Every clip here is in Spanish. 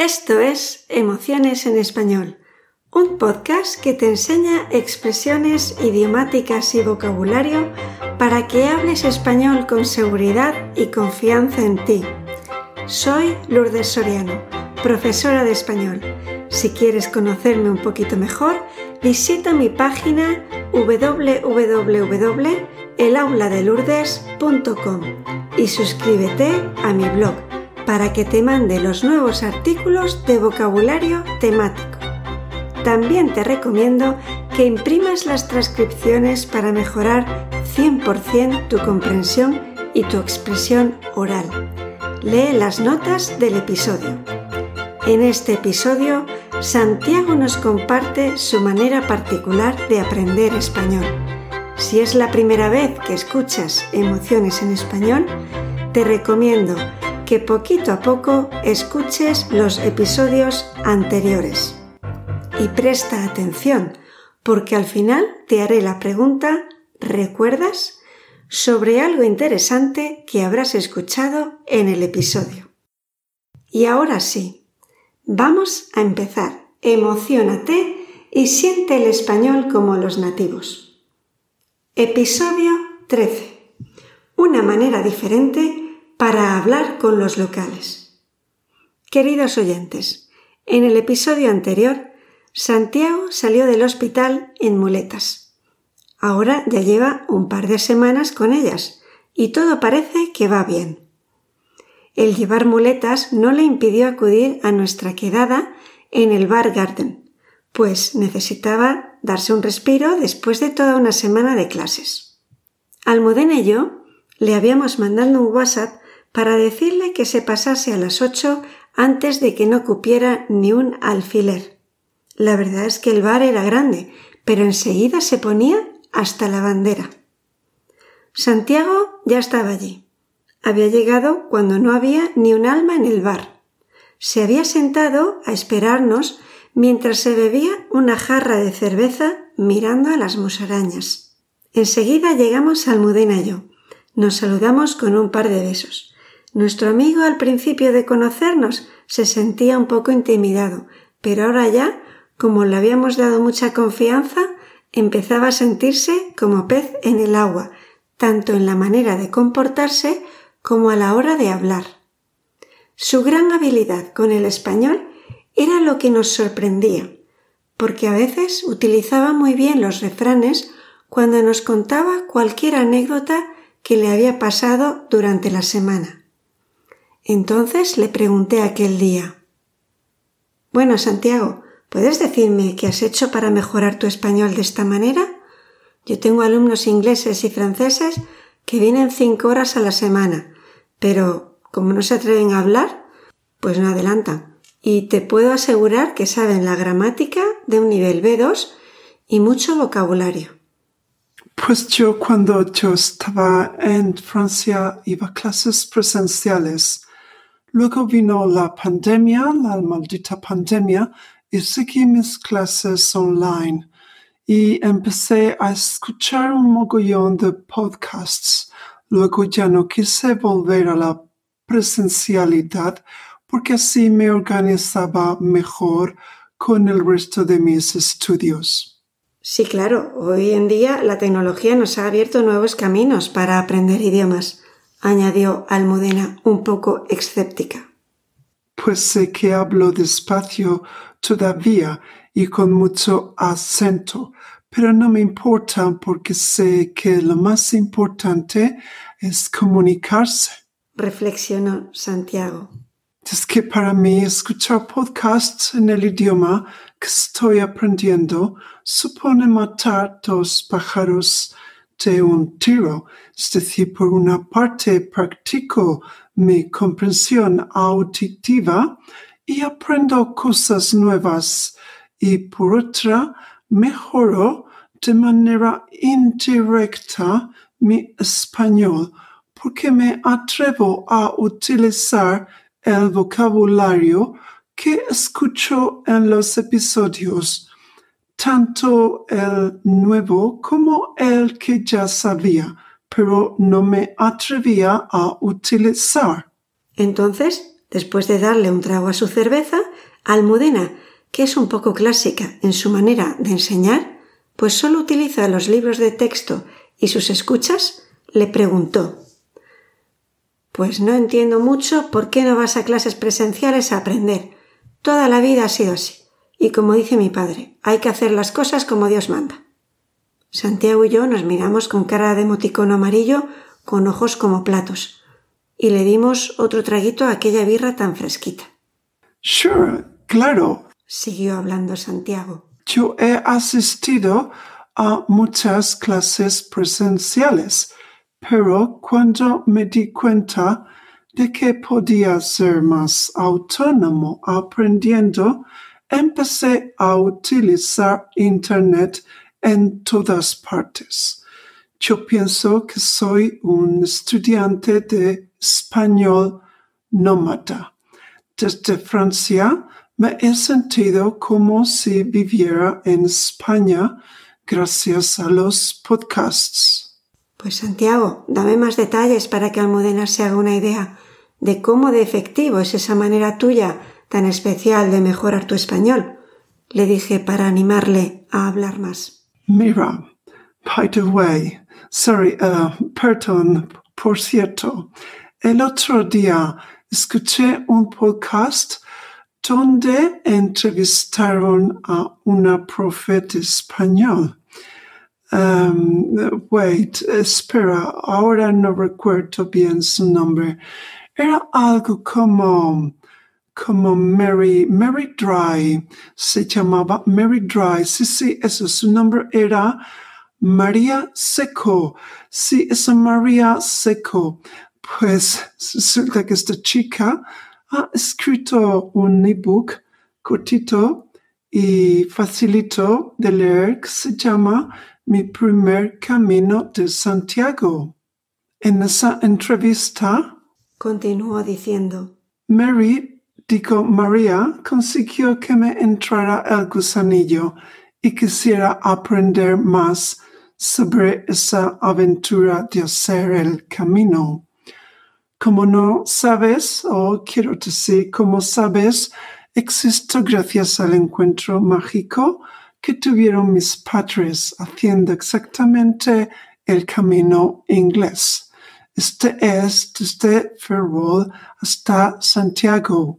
Esto es Emociones en Español, un podcast que te enseña expresiones idiomáticas y vocabulario para que hables español con seguridad y confianza en ti. Soy Lourdes Soriano, profesora de español. Si quieres conocerme un poquito mejor, visita mi página www.elauladelourdes.com y suscríbete a mi blog para que te mande los nuevos artículos de vocabulario temático. También te recomiendo que imprimas las transcripciones para mejorar 100% tu comprensión y tu expresión oral. Lee las notas del episodio. En este episodio, Santiago nos comparte su manera particular de aprender español. Si es la primera vez que escuchas Emociones en Español, te recomiendo que poquito a poco escuches los episodios anteriores. Y presta atención, porque al final te haré la pregunta ¿recuerdas? sobre algo interesante que habrás escuchado en el episodio. Y ahora sí, vamos a empezar. Emocionate y siente el español como los nativos. Episodio 13. Una manera diferente para hablar con los locales. Queridos oyentes, en el episodio anterior, Santiago salió del hospital en muletas Ahora ya lleva un par de semanas con ellas y todo parece que va bien. El llevar muletas no le impidió acudir a nuestra quedada en el Bar Garden, pues necesitaba darse un respiro después de toda una semana de clases. Almudena y yo le habíamos mandado un WhatsApp para decirle que se pasase a las ocho antes de que no cupiera ni un alfiler. La verdad es que el bar era grande, pero enseguida se ponía hasta la bandera. Santiago ya estaba allí. Había llegado cuando no había ni un alma en el bar. Se había sentado a esperarnos mientras se bebía una jarra de cerveza mirando a las musarañas. Enseguida llegamos Almudena y yo. Nos saludamos con un par de besos. Nuestro amigo al principio de conocernos se sentía un poco intimidado, pero ahora ya, como le habíamos dado mucha confianza, empezaba a sentirse como pez en el agua, tanto en la manera de comportarse como a la hora de hablar. Su gran habilidad con el español era lo que nos sorprendía, porque a veces utilizaba muy bien los refranes cuando nos contaba cualquier anécdota que le había pasado durante la semana. Entonces le pregunté aquel día Bueno, Santiago, ¿Puedes decirme qué has hecho para mejorar tu español de esta manera? Yo tengo alumnos ingleses y franceses que vienen cinco horas a la semana, pero como no se atreven a hablar, pues no adelantan. Y te puedo asegurar que saben la gramática de un nivel B2 y mucho vocabulario. Pues yo cuando yo estaba en Francia iba a clases presenciales. Luego vino la pandemia, la maldita pandemia, y seguí mis clases online y empecé a escuchar un mogollón de podcasts. Luego ya no quise volver a la presencialidad porque así me organizaba mejor con el resto de mis estudios. Sí, claro, hoy en día la tecnología nos ha abierto nuevos caminos para aprender idiomas, añadió Almudena un poco escéptica. Pues sé que hablo despacio todavía y con mucho acento, pero no me importa porque sé que lo más importante es comunicarse. Reflexionó Santiago. Es que para mí escuchar podcasts en el idioma que estoy aprendiendo supone matar dos pájaros un tiro. Es decir, por una parte practico mi comprensión auditiva y aprendo cosas nuevas y por otra mejoro de manera indirecta mi español porque me atrevo a utilizar el vocabulario que escucho en los episodios, tanto el nuevo como el que ya sabía, pero no me atrevía a utilizar. Entonces, después de darle un trago a su cerveza, Almudena, que es un poco clásica en su manera de enseñar, pues solo utiliza los libros de texto y sus escuchas, le preguntó Pues no entiendo mucho por qué no vas a clases presenciales a aprender. Toda la vida ha sido así. Y como dice mi padre, hay que hacer las cosas como Dios manda. Santiago y yo nos miramos con cara de emoticono amarillo, con ojos como platos, y le dimos otro traguito a aquella birra tan fresquita. Sure, claro. Siguió hablando Santiago. Yo he asistido a muchas clases presenciales, pero cuando me di cuenta de que podía ser más autónomo aprendiendo, empecé a utilizar Internet en todas partes. Yo pienso que soy un estudiante de español nómada. Desde Francia me he sentido como si viviera en España gracias a los podcasts. Pues Santiago, dame más detalles para que Almudena se haga una idea de cómo de efectivo es esa manera tuya tan especial de mejorar tu español, le dije para animarle a hablar más. Mira, by the way, sorry, uh, perdón, por cierto, el otro día escuché un podcast donde entrevistaron a una profeta español. Um, wait, espera, ahora no recuerdo bien su nombre. Era algo como como Mary, Mary Dry, se llamaba Mary Dry, sí, sí, eso, su nombre era María Seco, sí, esa María Seco. Pues resulta que esta chica ha escrito un ebook cortito y facilito de leer que se llama Mi primer camino de Santiago. En esa entrevista, continuó diciendo, Mary Digo, María consiguió que me entrara el gusanillo y quisiera aprender más sobre esa aventura de hacer el camino. Como no sabes, o quiero decir, como sabes, existo gracias al encuentro mágico que tuvieron mis padres haciendo exactamente el camino inglés. Este es desde Ferrol hasta Santiago.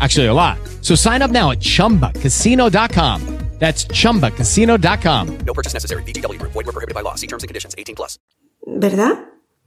Actually, a lot. So sign up now at chumbacasino.com. That's chumbacasino.com. No purchase necessary. BGW. Void were prohibited by law. See terms and conditions 18 plus. ¿Verdad?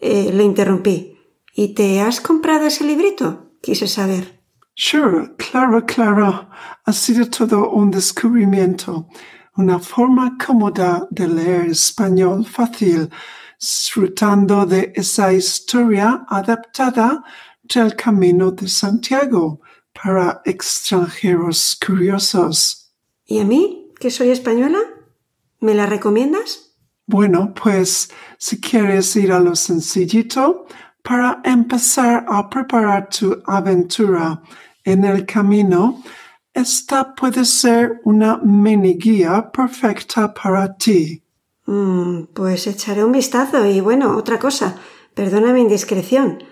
Eh, le interrumpí. ¿Y te has comprado ese librito? Quise saber. Sure, claro, claro. Ha sido todo un descubrimiento. Una forma cómoda de leer español fácil, disfrutando de esa historia adaptada del Camino de Santiago para extranjeros curiosos. ¿Y a mí, que soy española? ¿Me la recomiendas? Bueno, pues si quieres ir a lo sencillito, para empezar a preparar tu aventura en el camino, esta puede ser una mini guía perfecta para ti. Mm, pues echaré un vistazo y bueno, otra cosa, perdona mi indiscreción.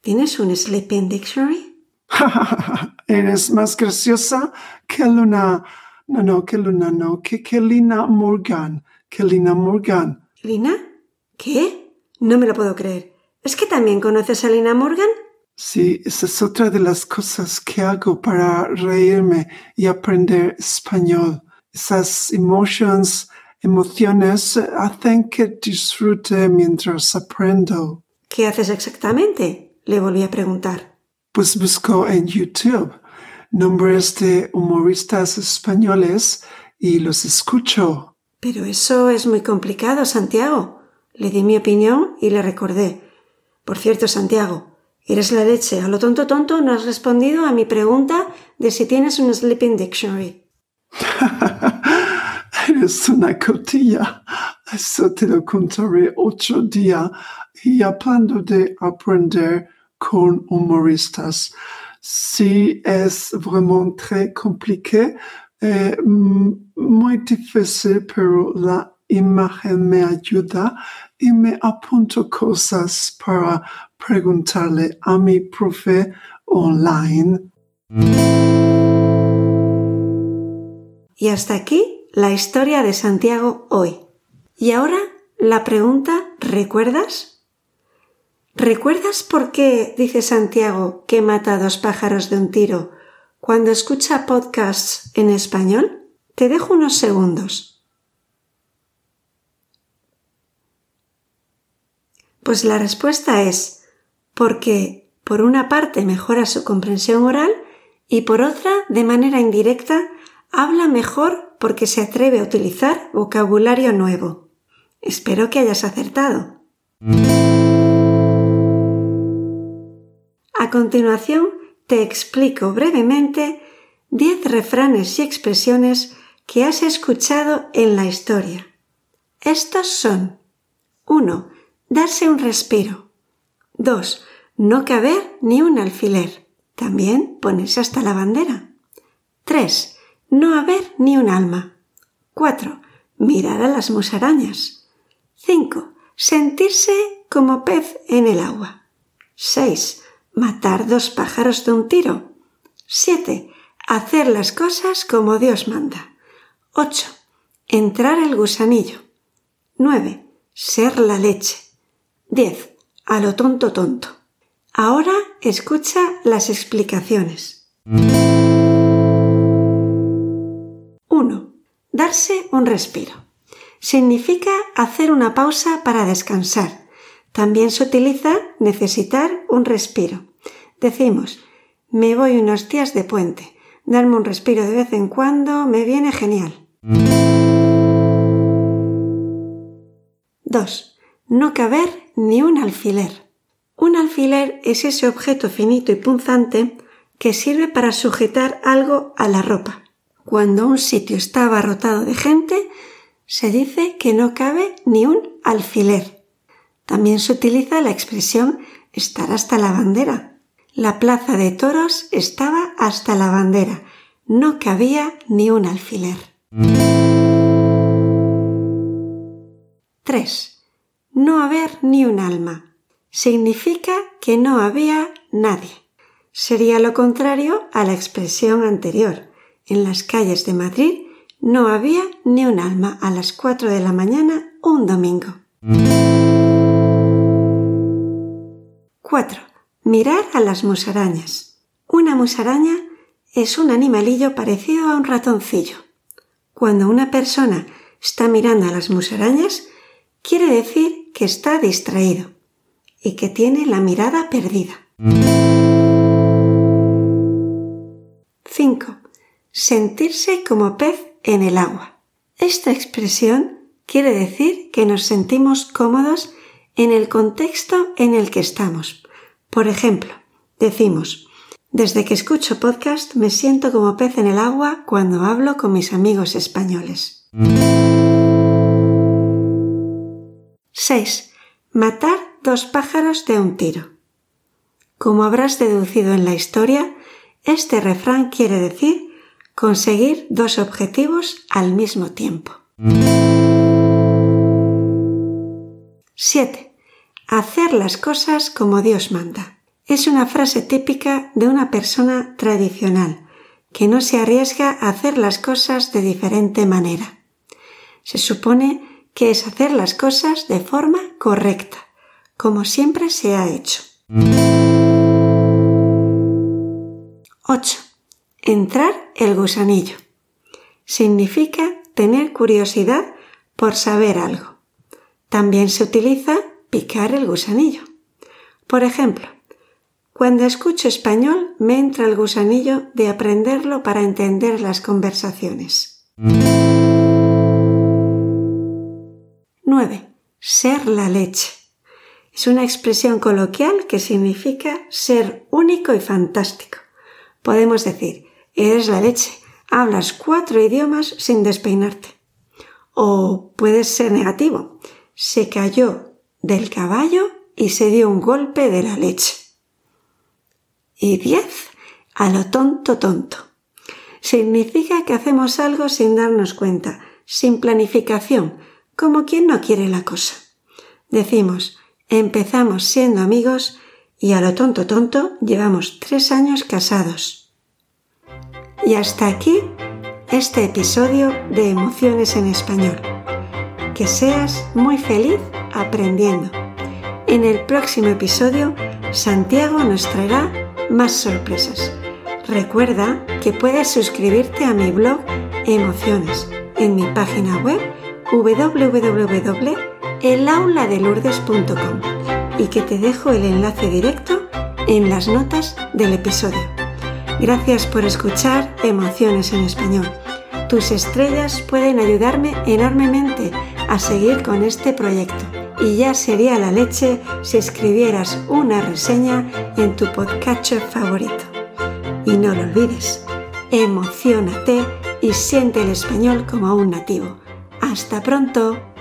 ¿Tienes un Sleeping Dictionary? Eres más graciosa que Luna. No, no, que Luna, no, que, que Lina Morgan. Que Lina Morgan. ¿Lina? ¿Qué? No me lo puedo creer. ¿Es que también conoces a Lina Morgan? Sí, esa es otra de las cosas que hago para reírme y aprender español. Esas emotions, emociones hacen que disfrute mientras aprendo. ¿Qué haces exactamente? Le volví a preguntar. Pues busco en YouTube nombres de humoristas españoles y los escucho. Pero eso es muy complicado, Santiago. Le di mi opinión y le recordé. Por cierto, Santiago, eres la leche. A lo tonto tonto no has respondido a mi pregunta de si tienes un Sleeping Dictionary. eres una cotilla. Eso te lo contaré otro día. Y hablando de aprender con humoristas, si es vraiment très compliqué, eh, muy difícil, pero la imagen me ayuda y me apunto cosas para preguntarle a mi profe online. Y hasta aquí la historia de Santiago hoy. Y ahora la pregunta, ¿recuerdas? ¿Recuerdas por qué dice Santiago que mata a dos pájaros de un tiro cuando escucha podcasts en español? Te dejo unos segundos. Pues la respuesta es porque por una parte mejora su comprensión oral y por otra, de manera indirecta, habla mejor porque se atreve a utilizar vocabulario nuevo. Espero que hayas acertado. A continuación, te explico brevemente 10 refranes y expresiones que has escuchado en la historia. Estos son 1. Darse un respiro. 2. No caber ni un alfiler. También ponerse hasta la bandera. 3. No haber ni un alma. 4. Mirar a las musarañas. 5. Sentirse como pez en el agua. 6. Matar dos pájaros de un tiro. 7. Hacer las cosas como Dios manda. 8. Entrar el gusanillo. 9. Ser la leche. 10. A lo tonto tonto. Ahora escucha las explicaciones. 1. Darse un respiro. Significa hacer una pausa para descansar. También se utiliza necesitar un respiro. Decimos, me voy unos días de puente. Darme un respiro de vez en cuando me viene genial. 2. No caber ni un alfiler. Un alfiler es ese objeto finito y punzante que sirve para sujetar algo a la ropa. Cuando un sitio está abarrotado de gente, se dice que no cabe ni un alfiler. También se utiliza la expresión estar hasta la bandera. La plaza de toros estaba hasta la bandera. No cabía ni un alfiler. 3. No haber ni un alma. Significa que no había nadie. Sería lo contrario a la expresión anterior. En las calles de Madrid no había ni un alma a las 4 de la mañana un domingo. 4. Mirar a las musarañas. Una musaraña es un animalillo parecido a un ratoncillo. Cuando una persona está mirando a las musarañas, quiere decir que está distraído y que tiene la mirada perdida. 5. Sentirse como pez en el agua. Esta expresión quiere decir que nos sentimos cómodos en el contexto en el que estamos. Por ejemplo, decimos, desde que escucho podcast me siento como pez en el agua cuando hablo con mis amigos españoles. 6. Matar dos pájaros de un tiro. Como habrás deducido en la historia, este refrán quiere decir conseguir dos objetivos al mismo tiempo. 7. Hacer las cosas como Dios manda. Es una frase típica de una persona tradicional que no se arriesga a hacer las cosas de diferente manera. Se supone que es hacer las cosas de forma correcta, como siempre se ha hecho. 8. Entrar el gusanillo. Significa tener curiosidad por saber algo. También se utiliza picar el gusanillo. Por ejemplo, cuando escucho español me entra el gusanillo de aprenderlo para entender las conversaciones. 9. Ser la leche. Es una expresión coloquial que significa ser único y fantástico. Podemos decir, eres la leche, hablas cuatro idiomas sin despeinarte. O puede ser negativo, se cayó del caballo y se dio un golpe de la leche. Y diez, a lo tonto tonto. Significa que hacemos algo sin darnos cuenta, sin planificación, como quien no quiere la cosa. Decimos, empezamos siendo amigos y a lo tonto tonto llevamos tres años casados. Y hasta aquí este episodio de Emociones en Español. Que seas muy feliz aprendiendo. En el próximo episodio, Santiago nos traerá más sorpresas. Recuerda que puedes suscribirte a mi blog Emociones en mi página web www.elauladelurdes.com y que te dejo el enlace directo en las notas del episodio. Gracias por escuchar Emociones en Español. Tus estrellas pueden ayudarme enormemente a seguir con este proyecto y ya sería la leche si escribieras una reseña en tu podcast favorito. Y no lo olvides, emocionate y siente el español como un nativo. Hasta pronto.